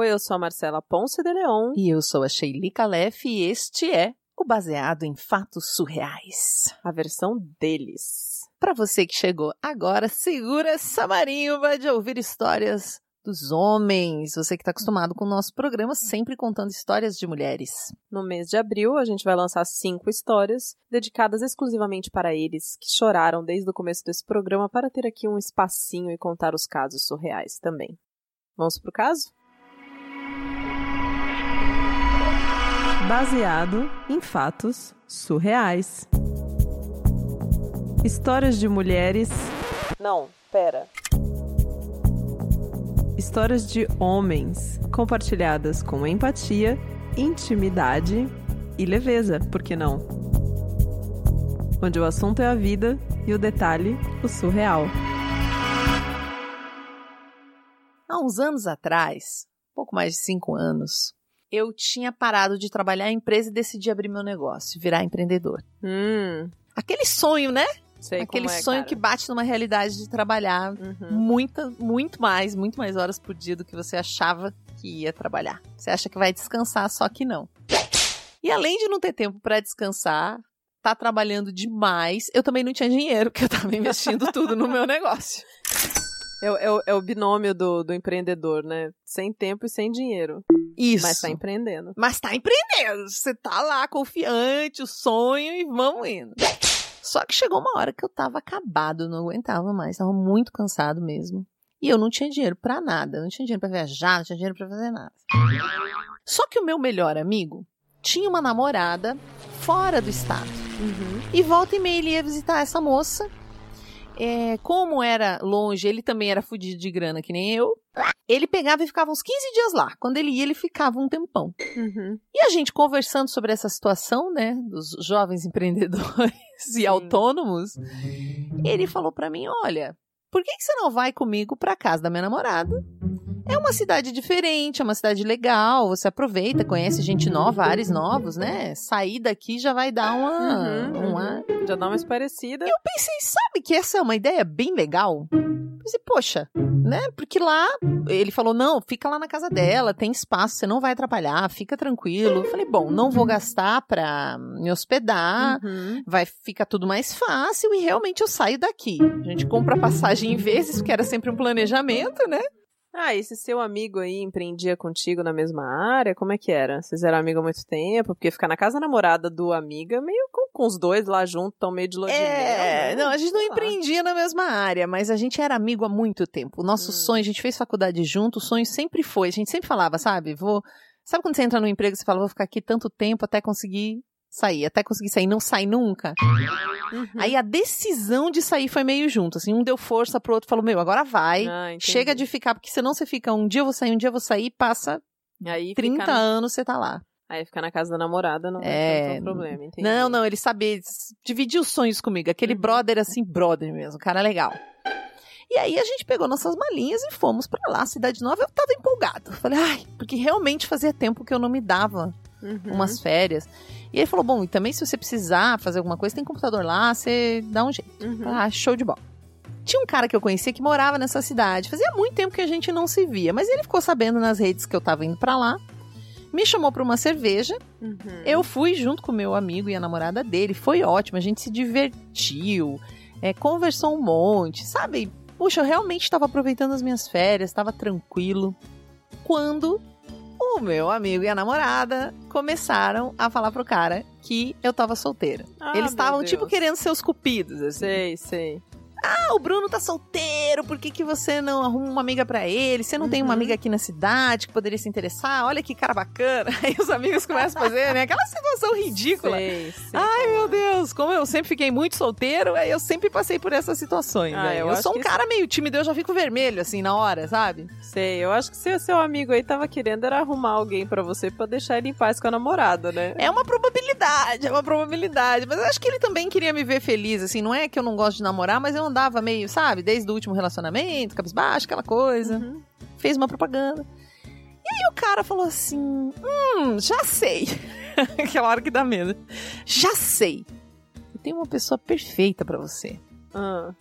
Oi, eu sou a Marcela Ponce de Leon. E eu sou a Sheili Calef e este é o Baseado em Fatos Surreais. A versão deles. Para você que chegou agora, segura essa marimba de ouvir histórias dos homens. Você que está acostumado com o nosso programa, sempre contando histórias de mulheres. No mês de abril, a gente vai lançar cinco histórias dedicadas exclusivamente para eles, que choraram desde o começo desse programa para ter aqui um espacinho e contar os casos surreais também. Vamos pro caso? Baseado em fatos surreais. Histórias de mulheres. Não, pera. Histórias de homens compartilhadas com empatia, intimidade e leveza, por que não? Onde o assunto é a vida e o detalhe, o surreal. Há uns anos atrás, pouco mais de cinco anos, eu tinha parado de trabalhar em empresa e decidi abrir meu negócio, virar empreendedor. Hum, Aquele sonho, né? sei Aquele é, sonho cara. que bate numa realidade de trabalhar Uhum. muita, muito mais, muito mais horas por dia do que você achava que ia trabalhar. Você acha que vai descansar, só que não. E além de não ter tempo para descansar, tá trabalhando demais, eu também não tinha dinheiro, porque eu tava investindo tudo no meu negócio. É, o- é é o binômio do, do empreendedor, né? Sem tempo e sem dinheiro. Isso. Mas tá empreendendo. Mas tá empreendendo. Você tá lá confiante, o sonho e vamos indo. Só que chegou uma hora que eu tava acabado, não aguentava mais, tava muito cansado mesmo. E eu não tinha dinheiro pra nada, eu não tinha dinheiro pra viajar, não tinha dinheiro pra fazer nada. Só que o meu melhor amigo tinha uma namorada fora do estado. Uhum. E volta e meia ele ia visitar essa moça. É, como era longe, ele também era fudido de grana, que nem eu. Ele pegava e ficava uns 15 dias lá. Quando ele ia, ele ficava um tempão. Uhum. E a gente conversando sobre essa situação, né, dos jovens empreendedores e Sim. autônomos, ele falou pra mim, olha, por que, que você não vai comigo pra casa da minha namorada? É uma cidade diferente, é uma cidade legal, você aproveita, conhece gente nova, ares novos, né? Sair daqui já vai dar uma... Uhum, uma... Já dá mais parecida. Eu pensei, sabe que essa é uma ideia bem legal? Pensei, poxa, né? Porque lá ele falou: não, fica lá na casa dela, tem espaço, você não vai atrapalhar, fica tranquilo. Eu falei, bom, não vou gastar pra me hospedar. Uhum. Vai ficar tudo mais fácil e realmente eu saio daqui. A gente compra passagem em vezes, porque era sempre um planejamento, né? Ah, esse seu amigo aí empreendia contigo na mesma área? Como é que era? Vocês eram amigos há muito tempo? Porque ficar na casa da namorada do amiga, meio com, com os dois lá junto, tão meio de lua de É, né? não, a gente não empreendia na mesma área, mas a gente era amigo há muito tempo. O nosso Hum. sonho, a gente fez faculdade junto, o sonho sempre foi, a gente sempre falava, sabe? Vou. Sabe quando você entra no emprego e você fala, vou ficar aqui tanto tempo até conseguir sair, até conseguir sair, não sai nunca? Uhum. Aí a decisão de sair foi meio junto, assim, um deu força pro outro, falou, meu, agora vai. Ah. Chega de ficar, porque senão você fica um dia eu vou sair, um dia eu vou sair, passa Aí 30 ficar na... anos você tá lá. Aí ficar na casa da namorada não É, é problema, entendi. Não, não, ele sabia dividir os sonhos comigo. Aquele Uhum. brother assim, brother mesmo, cara legal. E aí a gente pegou nossas malinhas e fomos pra lá, Cidade Nova. Eu tava empolgado. Falei, ai, porque realmente fazia tempo que eu não me dava Uhum. umas férias. E ele falou, bom, e também se você precisar fazer alguma coisa, tem computador lá, você dá um jeito. Uhum. Ah, show de bola. Tinha um cara que eu conhecia que morava nessa cidade. Fazia muito tempo que a gente não se via, mas ele ficou sabendo nas redes que eu tava indo pra lá. Me chamou pra uma cerveja Uhum. eu fui junto com o meu amigo e a namorada dele, foi ótimo, a gente se divertiu, é, conversou um monte, sabe? Puxa, eu realmente estava aproveitando as minhas férias, estava tranquilo. Quando o meu amigo e a namorada começaram a falar pro cara que eu tava solteira. Ah, Eles estavam, tipo, querendo ser os cupidos, assim. Sei, sei. Ah, o Bruno tá solteiro, por que, que você não arruma uma amiga pra ele? Você não tem uma Uhum. amiga aqui na cidade que poderia se interessar? Olha que cara bacana. Aí os amigos começam a fazer, né? Aquela situação ridícula. Sei, sei Ai, como meu é. Deus, como eu sempre fiquei muito solteiro, eu sempre passei por essas situações. Ah, né? eu Eu, sou um cara meio tímido, eu já fico vermelho, assim, na hora, sabe? Sei, eu acho que se o seu amigo aí tava querendo era arrumar alguém pra você pra deixar ele em paz com a namorada, né? É uma probabilidade, é uma probabilidade. Mas eu acho que ele também queria me ver feliz, assim. Não é que eu não gosto de namorar, mas eu andava meio, sabe? Desde o último relacionamento, cabisbaixo, aquela coisa. Uhum. Fez uma propaganda. E aí o cara falou assim: Hum, já sei. aquela hora que dá medo. Já sei. Eu tenho uma pessoa perfeita pra você. Ah.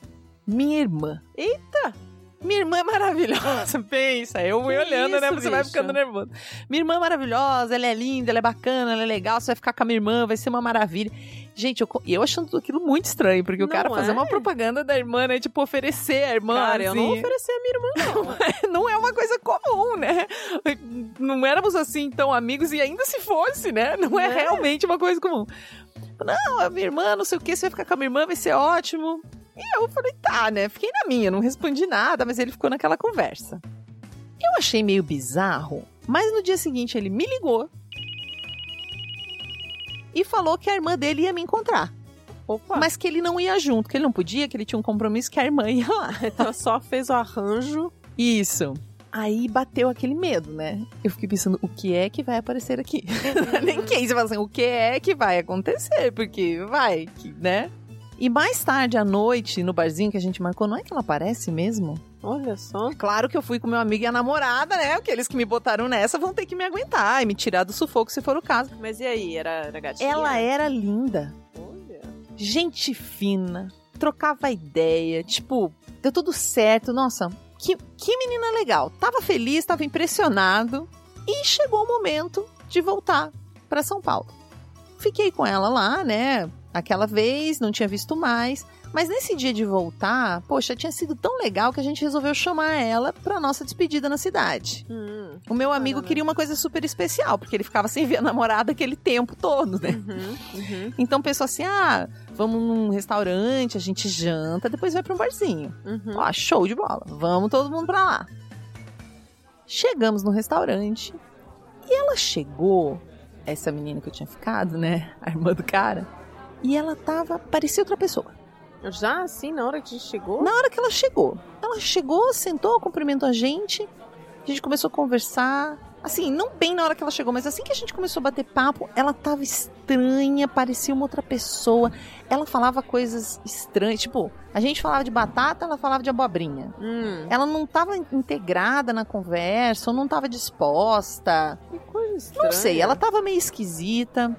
Minha irmã. Eita! Minha irmã é maravilhosa. Pensa, eu fui olhando, isso, né? Você vai bicho? ficando nervoso. Minha irmã é maravilhosa, ela é linda, ela é bacana, ela é legal. Você vai ficar com a minha irmã, vai ser uma maravilha. Gente, eu, eu achando aquilo muito estranho, porque o Não cara fazer é? uma propaganda da irmã, né? Tipo, oferecer a irmã. Cara, eu não assim. ofereci a minha irmã, não. não é uma coisa comum, né? Não éramos assim tão amigos e ainda se fosse, né? Não é, Né? realmente uma coisa comum. Não, a minha irmã, não sei o que, você vai ficar com a minha irmã, vai ser ótimo. E eu falei, tá, né? Fiquei na minha, não respondi nada, mas ele ficou naquela conversa. Eu achei meio bizarro, mas no dia seguinte ele me ligou e falou que a irmã dele ia me encontrar, Opa, mas que ele não ia junto, que ele não podia, que ele tinha um compromisso que a irmã ia lá. então só fez o arranjo. Isso. Aí bateu aquele medo, né? Eu fiquei pensando, o que é que vai aparecer aqui? Nem quem, você fala assim, o que é que vai acontecer? Porque vai, que, né? E mais tarde à noite, no barzinho que a gente marcou, não é que ela aparece mesmo? Olha só. Claro que eu fui com meu amigo e a namorada, né? Aqueles que me botaram nessa vão ter que me aguentar e me tirar do sufoco se for o caso. Mas e aí, era, era gatinha? Ela era linda, Olha. gente fina, trocava ideia, tipo, deu tudo certo. Nossa, que, que menina legal. Tava feliz, tava impressionado. E chegou o momento de voltar para São Paulo. Fiquei com ela lá, né? Aquela vez, não tinha visto mais. Mas nesse dia de voltar, poxa, tinha sido tão legal que a gente resolveu chamar ela pra nossa despedida na cidade. Hum. O meu amigo queria uma coisa super especial, porque ele ficava sem ver a namorada aquele tempo todo, né? Uhum, uhum, Então pensou assim: ah, vamos num restaurante, a gente janta, depois vai pra um barzinho. uhum. Ó, show de bola. Vamos todo mundo pra lá. Chegamos no restaurante e ela chegou, essa menina que eu tinha ficado, né? A irmã do cara. E ela tava, parecia outra pessoa. Já assim, na hora que a gente chegou? Na hora que ela chegou, ela chegou, sentou, cumprimentou a gente. A gente começou a conversar. Assim, não bem na hora que ela chegou, mas assim que a gente começou a bater papo, ela tava estranha, parecia uma outra pessoa. Ela falava coisas estranhas, tipo, a gente falava de batata, ela falava de abobrinha. Hum, Ela não tava integrada na conversa, ou não tava disposta. que coisa estranha. Não sei, ela tava meio esquisita.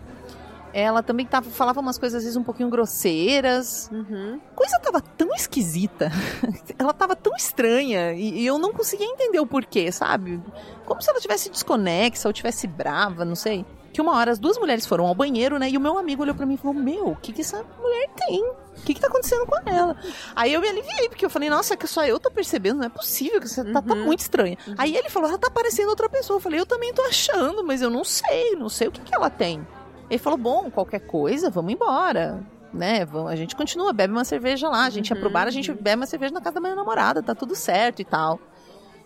Ela também tava, falava umas coisas às vezes um pouquinho grosseiras Uhum. coisa tava tão esquisita. ela tava tão estranha e, e eu não conseguia entender o porquê, sabe? Como se ela tivesse desconexa ou tivesse brava, não sei. Que uma hora as duas mulheres foram ao banheiro, né? E o meu amigo olhou pra mim e falou: Meu, o que, que essa mulher tem? O que, que tá acontecendo com ela? Aí eu me aliviei, porque eu falei: Nossa, é que só eu tô percebendo, não é possível, que você tá, tá Uhum. muito estranha. Aí ele falou: Ela tá parecendo outra pessoa. Eu falei: Eu também tô achando, mas eu não sei, não sei o que, que ela tem. Ele falou: Bom, qualquer coisa, vamos embora né, a gente continua, bebe uma cerveja lá, a gente ia pro Uhum, bar, a gente bebe uma cerveja na casa da minha namorada, tá tudo certo e tal.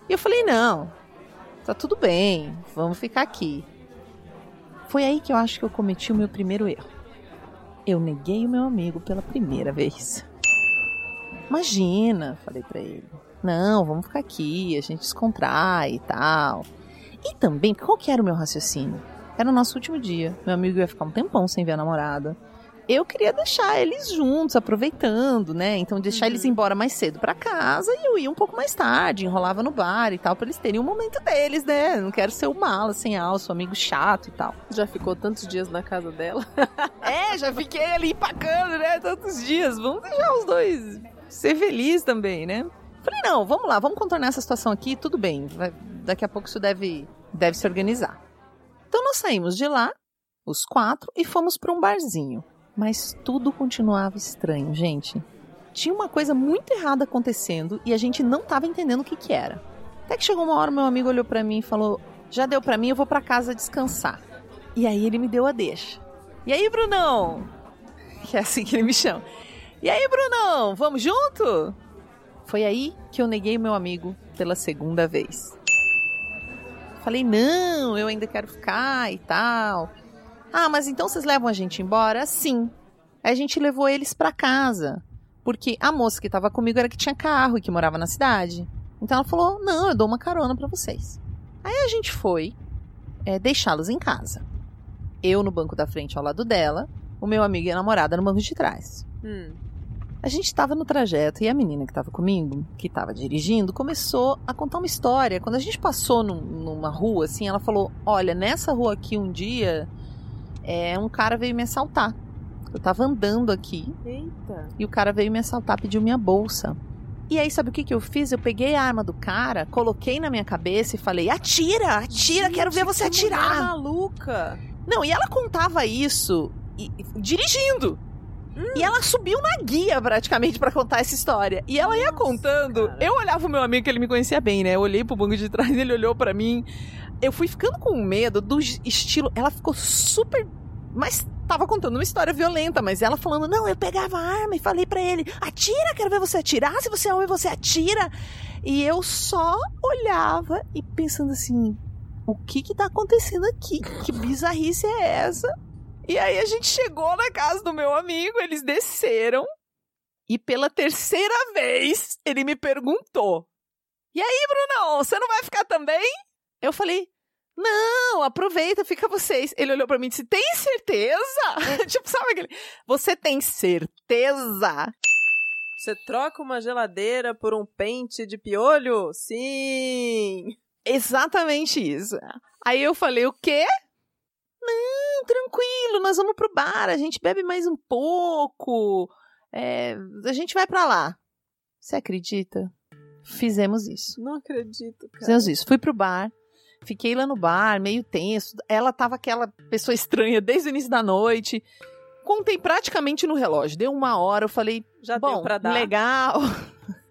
E eu falei, não, tá tudo bem, vamos ficar aqui. Foi aí que eu acho que eu cometi o meu primeiro erro. Eu neguei o meu amigo pela primeira vez. Imagina, falei pra ele. Não, vamos ficar aqui, a gente descontrai e tal. E também, qual que era o meu raciocínio? Era o nosso último dia. Meu amigo ia ficar um tempão sem ver a namorada eu queria deixar eles juntos, aproveitando, né? Então deixar Uhum. eles embora mais cedo pra casa e eu ia um pouco mais tarde, enrolava no bar e tal, pra eles terem um momento deles, né? Não quero ser o mala sem alço, amigo chato e tal. Já ficou tantos dias na casa dela. É, já fiquei ali empacando, né? Tantos dias. Vamos deixar os dois ser felizes também, né? Falei, não, vamos lá, vamos contornar essa situação aqui, tudo bem. vai- daqui a pouco isso deve, deve se organizar. Então nós saímos de lá, os quatro, e fomos para um barzinho. Mas tudo continuava estranho, gente. Tinha uma coisa muito errada acontecendo e a gente não tava entendendo o que que era. Até que chegou uma hora, meu amigo olhou pra mim e falou: Já deu pra mim, eu vou pra casa descansar. E aí ele me deu a deixa. E aí, Brunão? Que é assim que ele me chama. E aí, Brunão, vamos junto? Foi aí que eu neguei meu amigo pela segunda vez. Falei, não, eu ainda quero ficar e tal. Ah, mas então vocês levam a gente embora? Sim. A gente levou eles pra casa. Porque a moça que tava comigo era que tinha carro e que morava na cidade. Então ela falou: não, eu dou uma carona pra vocês. Aí a gente foi é, deixá-los em casa. Eu no banco da frente ao lado dela, o meu amigo e a namorada no banco de trás. Hum. A gente estava no trajeto e a menina que estava comigo, que estava dirigindo, começou a contar uma história. Quando a gente passou num- numa rua, assim, ela falou: Olha, nessa rua aqui um dia, é, um cara veio me assaltar. Eu tava andando aqui Eita. e o cara veio me assaltar, pediu minha bolsa. E aí, sabe o que, que eu fiz? Eu peguei a arma do cara, coloquei na minha cabeça e falei: atira, atira, Gente, quero ver você que atirar. maluca. Não, e ela contava isso e- e- dirigindo. E ela subiu na guia praticamente pra contar essa história. E ela ia Nossa, contando. cara. Eu olhava o meu amigo que ele me conhecia bem, né? Eu olhei pro banco de trás, ele olhou pra mim. Eu fui ficando com medo do estilo. Ela ficou super. Mas tava contando uma história violenta, mas ela falando: Não, eu pegava a arma e falei pra ele: Atira, quero ver você atirar. Se você é homem, você atira. E eu só olhava e pensando assim: O que que tá acontecendo aqui? Que bizarrice é essa? E aí a gente chegou na casa do meu amigo, eles desceram. E pela terceira vez, ele me perguntou: E aí, Brunão, você não vai ficar também? Eu falei: Não, aproveita, fica vocês. Ele olhou pra mim e disse: Tem certeza? tipo, sabe aquele. Você tem certeza? Você troca uma geladeira por um pente de piolho? Sim! Exatamente isso. Aí eu falei: O quê? Não, tranquilo, nós vamos pro bar, a gente bebe mais um pouco. É, a gente vai pra lá. Você acredita? Fizemos isso. Não acredito, cara. Fizemos isso. Fui pro bar. Fiquei lá no bar, meio tenso. Ela tava aquela pessoa estranha desde o início da noite. Contei praticamente no relógio. Deu uma hora, eu falei, Já bom, deu pra dar. legal.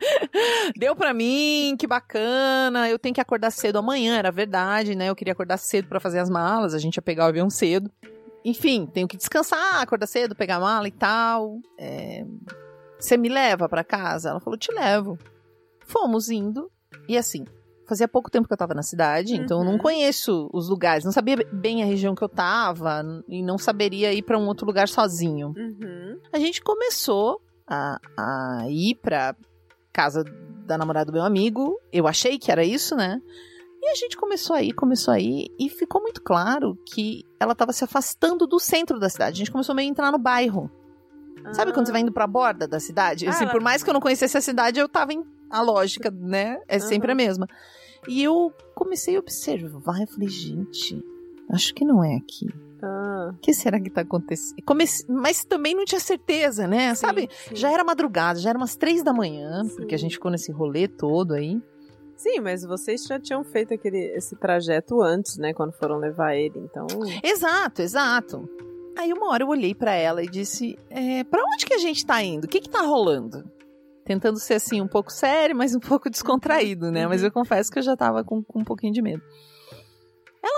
deu pra mim, que bacana. Eu tenho que acordar cedo amanhã, era verdade, né? Eu queria acordar cedo pra fazer as malas. A gente ia pegar o avião cedo. Enfim, tenho que descansar, acordar cedo, pegar a mala e tal. É, Você me leva pra casa? Ela falou, te levo. Fomos indo. E assim, fazia pouco tempo que eu tava na cidade, então eu não Uhum. conheço os lugares. Não sabia bem a região que eu tava e não saberia ir pra um outro lugar sozinho. Uhum. A gente começou a, a ir pra casa da namorada do meu amigo. Eu achei que era isso, né? E a gente começou a ir, começou a ir, e ficou muito claro que ela tava se afastando do centro da cidade. A gente começou meio a entrar no bairro. Sabe quando você vai indo pra borda da cidade? Ah, Assim, ela- por mais que eu não conhecesse a cidade, eu tava em. A lógica, né? É sempre Aham. a mesma. E eu comecei a observar e falei, gente, acho que não é aqui. Ah, O que será que tá acontecendo? Comece... Mas também não tinha certeza, né? Sabe? sim. Já era madrugada, já era umas três da manhã, Sim. porque a gente ficou nesse rolê todo aí. Sim, mas vocês já tinham feito aquele, esse trajeto antes, né? Quando foram levar ele, então. Exato, exato. Aí uma hora eu olhei pra ela e disse: é, Pra onde que a gente tá indo? O que que tá rolando? Tentando ser assim, um pouco sério, mas um pouco descontraído, né? Mas eu confesso que eu já tava com, com um pouquinho de medo.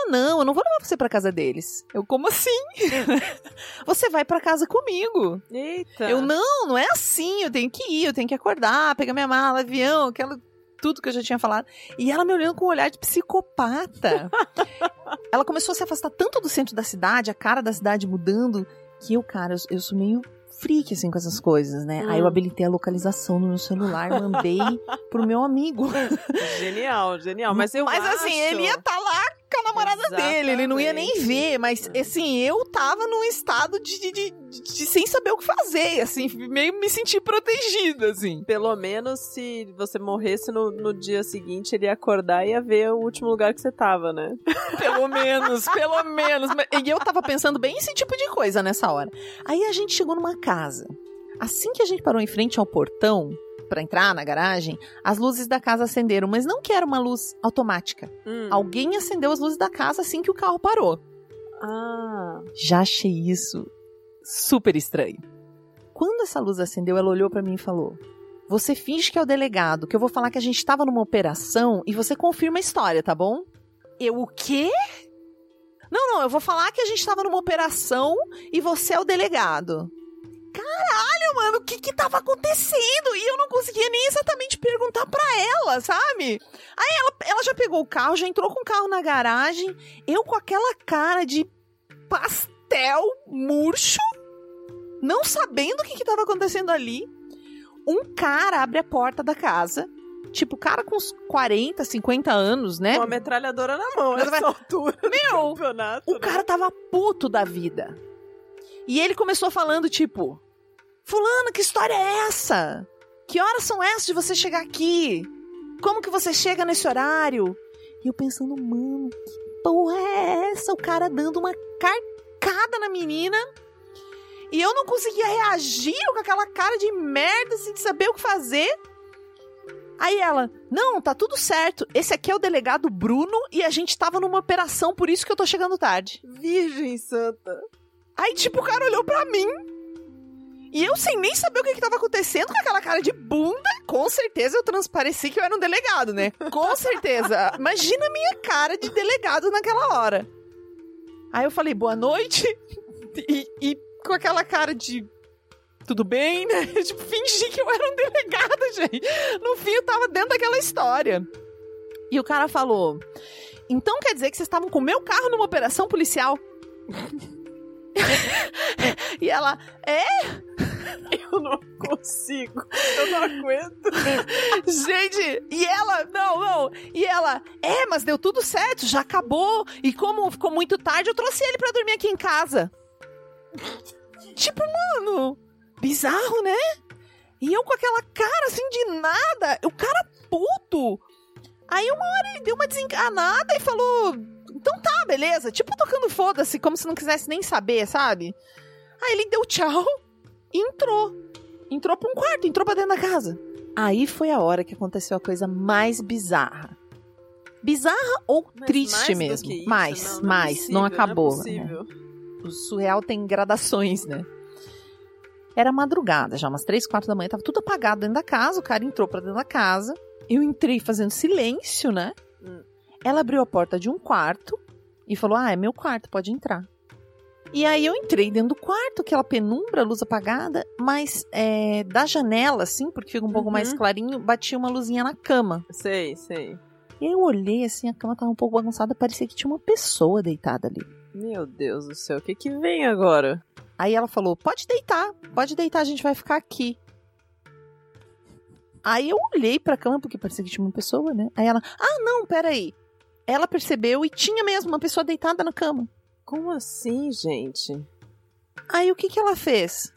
Não, eu não vou levar você pra casa deles. Eu, como assim? você vai pra casa comigo. Eita! Eu, não, não é assim, eu tenho que ir, eu tenho que acordar, pegar minha mala, avião, aquela, tudo que eu já tinha falado. E ela me olhando com um olhar de psicopata. ela começou a se afastar tanto do centro da cidade, a cara da cidade mudando, que eu, cara, eu, eu sou meio freak, assim, com essas coisas, né? Hum. Aí eu habilitei a localização no meu celular, mandei pro meu amigo. Genial, genial. Mas eu Mas acho... assim, ele ia estar lá com a namorada dele, ele não ia nem Exatamente. ver, mas assim, eu tava num estado de, de, de- de sem saber o que fazer, assim, meio me sentir protegida, assim. Pelo menos se você morresse no, no dia seguinte, ele ia acordar e ia ver o último lugar que você tava, né? Pelo menos, pelo menos. E eu tava pensando bem esse tipo de coisa nessa hora. Aí a gente chegou numa casa. Assim que a gente parou em frente ao portão, pra entrar na garagem, as luzes da casa acenderam, mas não que era uma luz automática. Hum. Alguém acendeu as luzes da casa assim que o carro parou. Ah, Já achei isso super estranho. Quando essa luz acendeu, ela olhou pra mim e falou: Você finge que é o delegado, que eu vou falar que a gente tava numa operação e você confirma a história, tá bom? Eu o quê? Não, não, eu vou falar que a gente tava numa operação e você é o delegado. Caralho, mano, o que que tava acontecendo? E eu não conseguia nem exatamente perguntar pra ela, sabe? Aí ela, ela já pegou o carro, já entrou com o carro na garagem, eu com aquela cara de pastel murcho, não sabendo o que estava acontecendo ali. Um cara abre a porta da casa, tipo, cara com uns 40, 50 anos, né? com a metralhadora na mão, Mas vai- nessa altura Meu, campeonato. o né? cara tava puto da vida. E ele começou falando, tipo, Fulano, que história é essa? Que horas são essas de você chegar aqui? Como que você chega nesse horário? E eu pensando, mano, que porra é essa? O cara dando uma carcada na menina. E eu não conseguia reagir com aquela cara de merda, assim, de saber o que fazer. Aí ela, não, tá tudo certo. Esse aqui é o delegado Bruno e a gente tava numa operação, por isso que eu tô chegando tarde. Virgem Santa. Aí, tipo, o cara olhou pra mim. E eu, sem nem saber o que, que tava acontecendo, com aquela cara de bunda, com certeza eu transpareci que eu era um delegado, né? Com certeza. Imagina a minha cara de delegado naquela hora. Aí eu falei, boa noite. E, e com aquela cara de tudo bem, né? Tipo, fingi que eu era um delegado, gente. No fim, eu tava dentro daquela história. E o cara falou: Então quer dizer que vocês estavam com o meu carro numa operação policial? e ela, é? Eu não consigo. Eu não aguento. Gente, e ela, não, não. E ela, é, mas deu tudo certo, já acabou. E como ficou muito tarde, eu trouxe ele pra dormir aqui em casa. tipo, mano, bizarro, né? E eu com aquela cara assim de nada, o cara puto. Aí uma hora ele deu uma desencanada e falou: Então tá, beleza. Tipo tocando foda-se, como se não quisesse nem saber, sabe? Aí ele deu tchau e entrou. Entrou pra um quarto, entrou pra dentro da casa. Aí foi a hora que aconteceu a coisa mais bizarra. Bizarra ou Mas triste mais mesmo? isso? mais, Não, não é mais. possível, não acabou. Não é possível. O surreal tem gradações, né? Era madrugada, já umas três, quatro da manhã, tava tudo apagado dentro da casa, o cara entrou pra dentro da casa. Eu entrei fazendo silêncio, né? Hum. Ela abriu a porta de um quarto e falou: Ah, é meu quarto, pode entrar. E aí eu entrei dentro do quarto, aquela penumbra, luz apagada, mas é, da janela, assim, porque fica um pouco Uhum. mais clarinho, batia uma luzinha na cama. Sei, sei. E aí eu olhei assim, a cama tava um pouco bagunçada, parecia que tinha uma pessoa deitada ali. Meu Deus do céu, o que que vem agora? Aí ela falou: pode deitar, pode deitar, a gente vai ficar aqui. Aí eu olhei pra cama, porque parecia que tinha uma pessoa, né? Aí ela, ah, não, peraí. Ela percebeu e tinha mesmo uma pessoa deitada na cama. Como assim, gente? Aí o que que ela fez?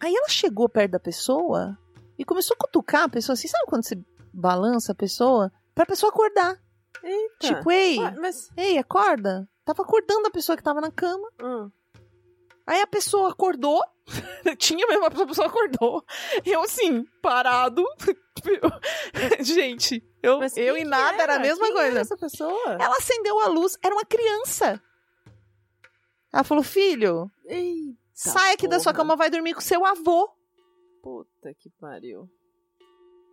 Aí ela chegou perto da pessoa e começou a cutucar a pessoa, assim, sabe quando você balança a pessoa? Pra pessoa acordar. Eita. Tipo, ei, Ué, mas... ei, acorda. Tava acordando a pessoa que tava na cama. hum, Aí a pessoa acordou. Tinha mesmo, a pessoa, a pessoa acordou. Eu, assim, parado. Gente, eu, mas eu e nada era a mesma Quem coisa. Era essa pessoa? Ela acendeu a luz, era uma criança. Ela falou: Filho, Eita sai aqui da sua porra. cama, vai dormir com seu avô. Puta que pariu.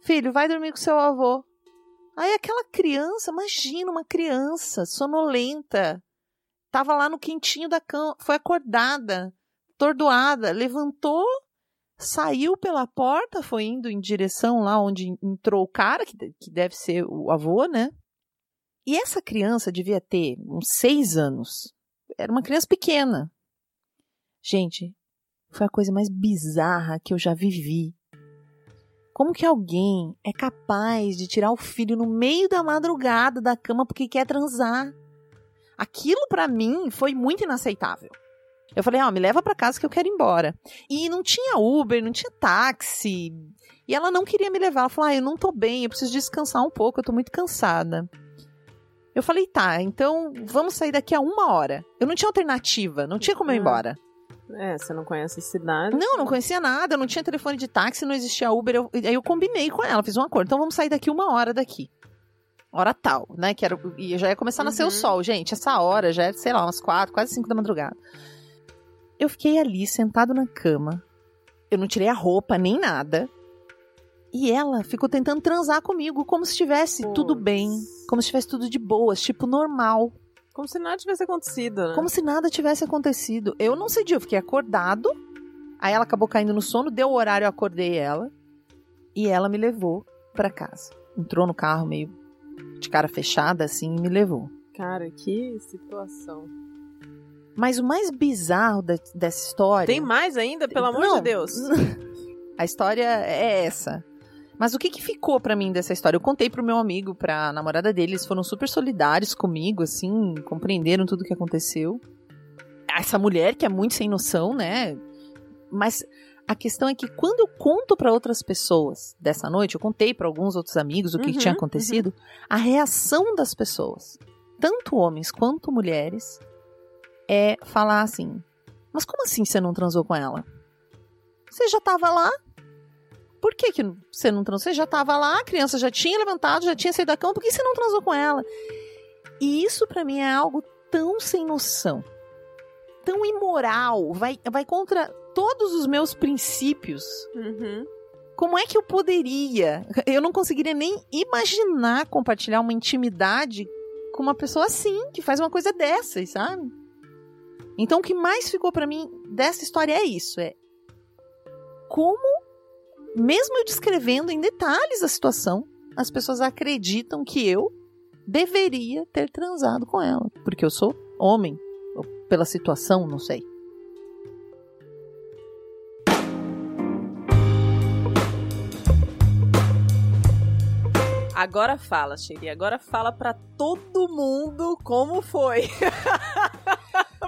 Filho, vai dormir com seu avô. Aí aquela criança, imagina uma criança sonolenta, tava lá no quentinho da cama, foi acordada, tordoada, levantou, saiu pela porta, foi indo em direção lá onde entrou o cara, que, que deve ser o avô, né? E essa criança devia ter uns seis anos. Era uma criança pequena. Gente, foi a coisa mais bizarra que eu já vivi. Como que alguém é capaz de tirar o filho no meio da madrugada da cama porque quer transar? Aquilo pra mim foi muito inaceitável. Eu falei, ó, me leva pra casa que eu quero ir embora. E não tinha Uber, não tinha táxi. E ela não queria me levar. Ela falou, ah, eu não tô bem, eu preciso descansar um pouco, eu tô muito cansada. Eu falei, tá, então vamos sair daqui a uma hora. Eu não tinha alternativa, não tinha como eu ir Ah. embora. É, você não conhece a cidade? Não, não conhecia nada, não tinha telefone de táxi, não existia Uber. Eu, aí eu combinei com ela, fiz um acordo. Então vamos sair daqui uma hora daqui. Hora tal, né? Que era, e já ia começar a nascer Uhum. o sol, gente. Essa hora já é, sei lá, umas quatro, quase cinco da madrugada. Eu fiquei ali, sentado na cama. Eu não tirei a roupa, nem nada. E ela ficou tentando transar comigo, como se estivesse tudo bem. Como se estivesse tudo de boas, tipo normal. Como se nada tivesse acontecido, né? Como se nada tivesse acontecido. Eu não cedi, eu fiquei acordado. Aí ela acabou caindo no sono, deu o horário, eu acordei ela. E ela me levou pra casa. Entrou no carro meio de cara fechada assim e me levou. Cara, que situação. Mas o mais bizarro da- dessa história. Tem mais ainda, pelo amor Não. de Deus? A história é essa. Mas o que, que ficou pra mim dessa história? Eu contei pro meu amigo, pra namorada dele, eles foram super solidários comigo, assim, compreenderam tudo o que aconteceu. Essa mulher que é muito sem noção, né? Mas a questão é que quando eu conto pra outras pessoas dessa noite, eu contei pra alguns outros amigos o que, que Uhum, tinha acontecido, a reação das pessoas, tanto homens quanto mulheres, é falar assim: Mas como assim você não transou com ela? Você já tava lá? por que, que você não transou? Você já tava lá, a criança já tinha levantado, já tinha saído da cama, por que você não transou com ela? E isso para mim é algo tão sem noção, tão imoral, vai, vai contra todos os meus princípios. Uhum. Como é que eu poderia? Eu não conseguiria nem imaginar compartilhar uma intimidade com uma pessoa assim, que faz uma coisa dessas, sabe? Então o que mais ficou para mim dessa história é isso, é como mesmo eu descrevendo em detalhes a situação, as pessoas acreditam que eu deveria ter transado com ela, porque eu sou homem, pela situação, não sei. Agora fala, Sherry. Agora fala pra todo mundo como foi.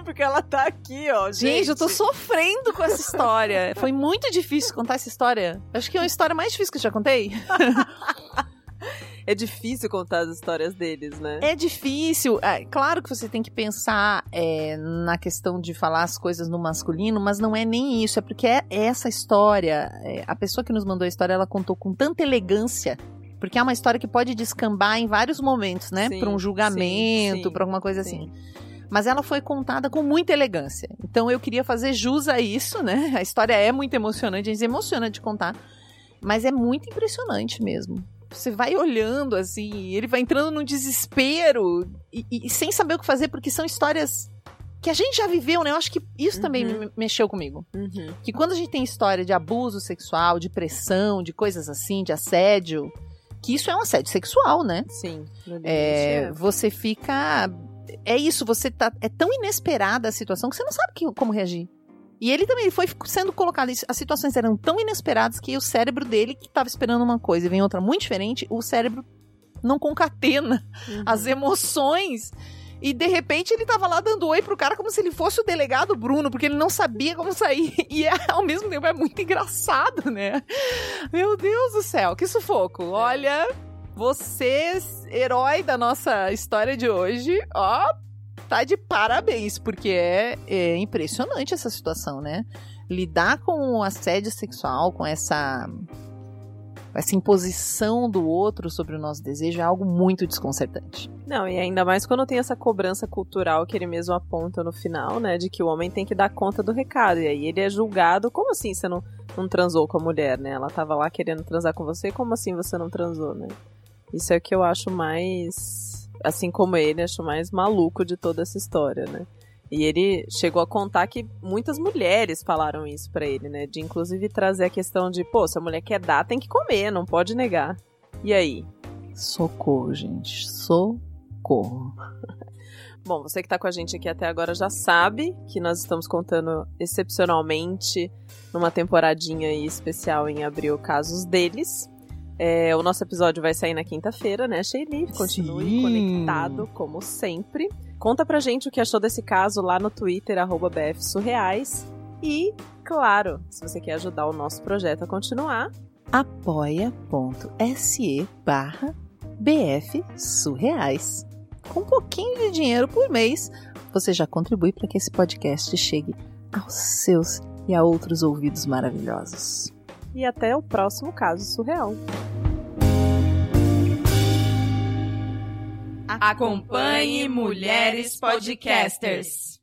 Porque ela tá aqui, ó. Gente. Gente, eu tô sofrendo com essa história. Foi muito difícil contar essa história. Acho que é uma história mais difícil que eu já contei. É difícil contar as histórias deles, né? É difícil. É, claro que você tem que pensar é, na questão de falar as coisas no masculino, mas não é nem isso. É porque é essa história. é, a pessoa que nos mandou a história, ela contou com tanta elegância. Porque é uma história que pode descambar em vários momentos, né? Pra um julgamento, pra alguma coisa sim. assim. Mas ela foi contada com muita elegância. Então eu queria fazer jus a isso, né? A história é muito emocionante, a gente se emociona de contar. Mas é muito impressionante mesmo. Você vai olhando assim, ele vai entrando num desespero e, e- e sem saber o que fazer, porque são histórias que a gente já viveu, né? Eu acho que isso também Uhum. me mexeu comigo. Uhum. Que quando a gente tem história de abuso sexual, de pressão, de coisas assim, de assédio, que isso é um assédio sexual, né? Sim. É, é. Você fica. É isso, você tá. É tão inesperada a situação que você não sabe que- como reagir. E ele também foi sendo colocado. As situações eram tão inesperadas que o cérebro dele, que estava esperando uma coisa e vem outra muito diferente, o cérebro não concatena Uhum. as emoções. E de repente ele tava lá dando oi pro cara como se ele fosse o delegado Bruno, porque ele não sabia como sair. E é, ao mesmo tempo é muito engraçado, né? Meu Deus do céu, que sufoco. Olha, você, herói da nossa história de hoje, ó, tá de parabéns, porque é, é impressionante essa situação, né? Lidar com o assédio sexual, com essa essa imposição do outro sobre o nosso desejo é algo muito desconcertante. Não, e ainda mais quando tem essa cobrança cultural que ele mesmo aponta no final, né? De que o homem tem que dar conta do recado. E aí ele é julgado. Como assim você não, não transou com a mulher, né? Ela tava lá querendo transar com você, como assim você não transou, né? Isso é o que eu acho mais. Assim como ele, acho mais maluco de toda essa história, né? E ele chegou a contar que muitas mulheres falaram isso pra ele, né? De inclusive trazer a questão de, pô, se a mulher quer dar, tem que comer, não pode negar. E aí? Socorro, gente. Socorro. Bom, você que tá com a gente aqui até agora já sabe que nós estamos contando excepcionalmente numa temporadinha aí especial em abril casos deles. É, o nosso episódio vai sair na quinta-feira, né, Sheili? Continue Sim. conectado, como sempre. Conta pra gente o que achou desse caso lá no Twitter, arroba BFSurreais. E, claro, se você quer ajudar o nosso projeto a continuar, apoia.se barra BF Surreais. Com um pouquinho de dinheiro por mês, você já contribui para que esse podcast chegue aos seus e a outros ouvidos maravilhosos. E até o próximo caso surreal. Acompanhe Mulheres Podcasters.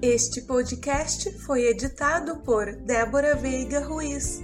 Este podcast foi editado por Débora Veiga Ruiz.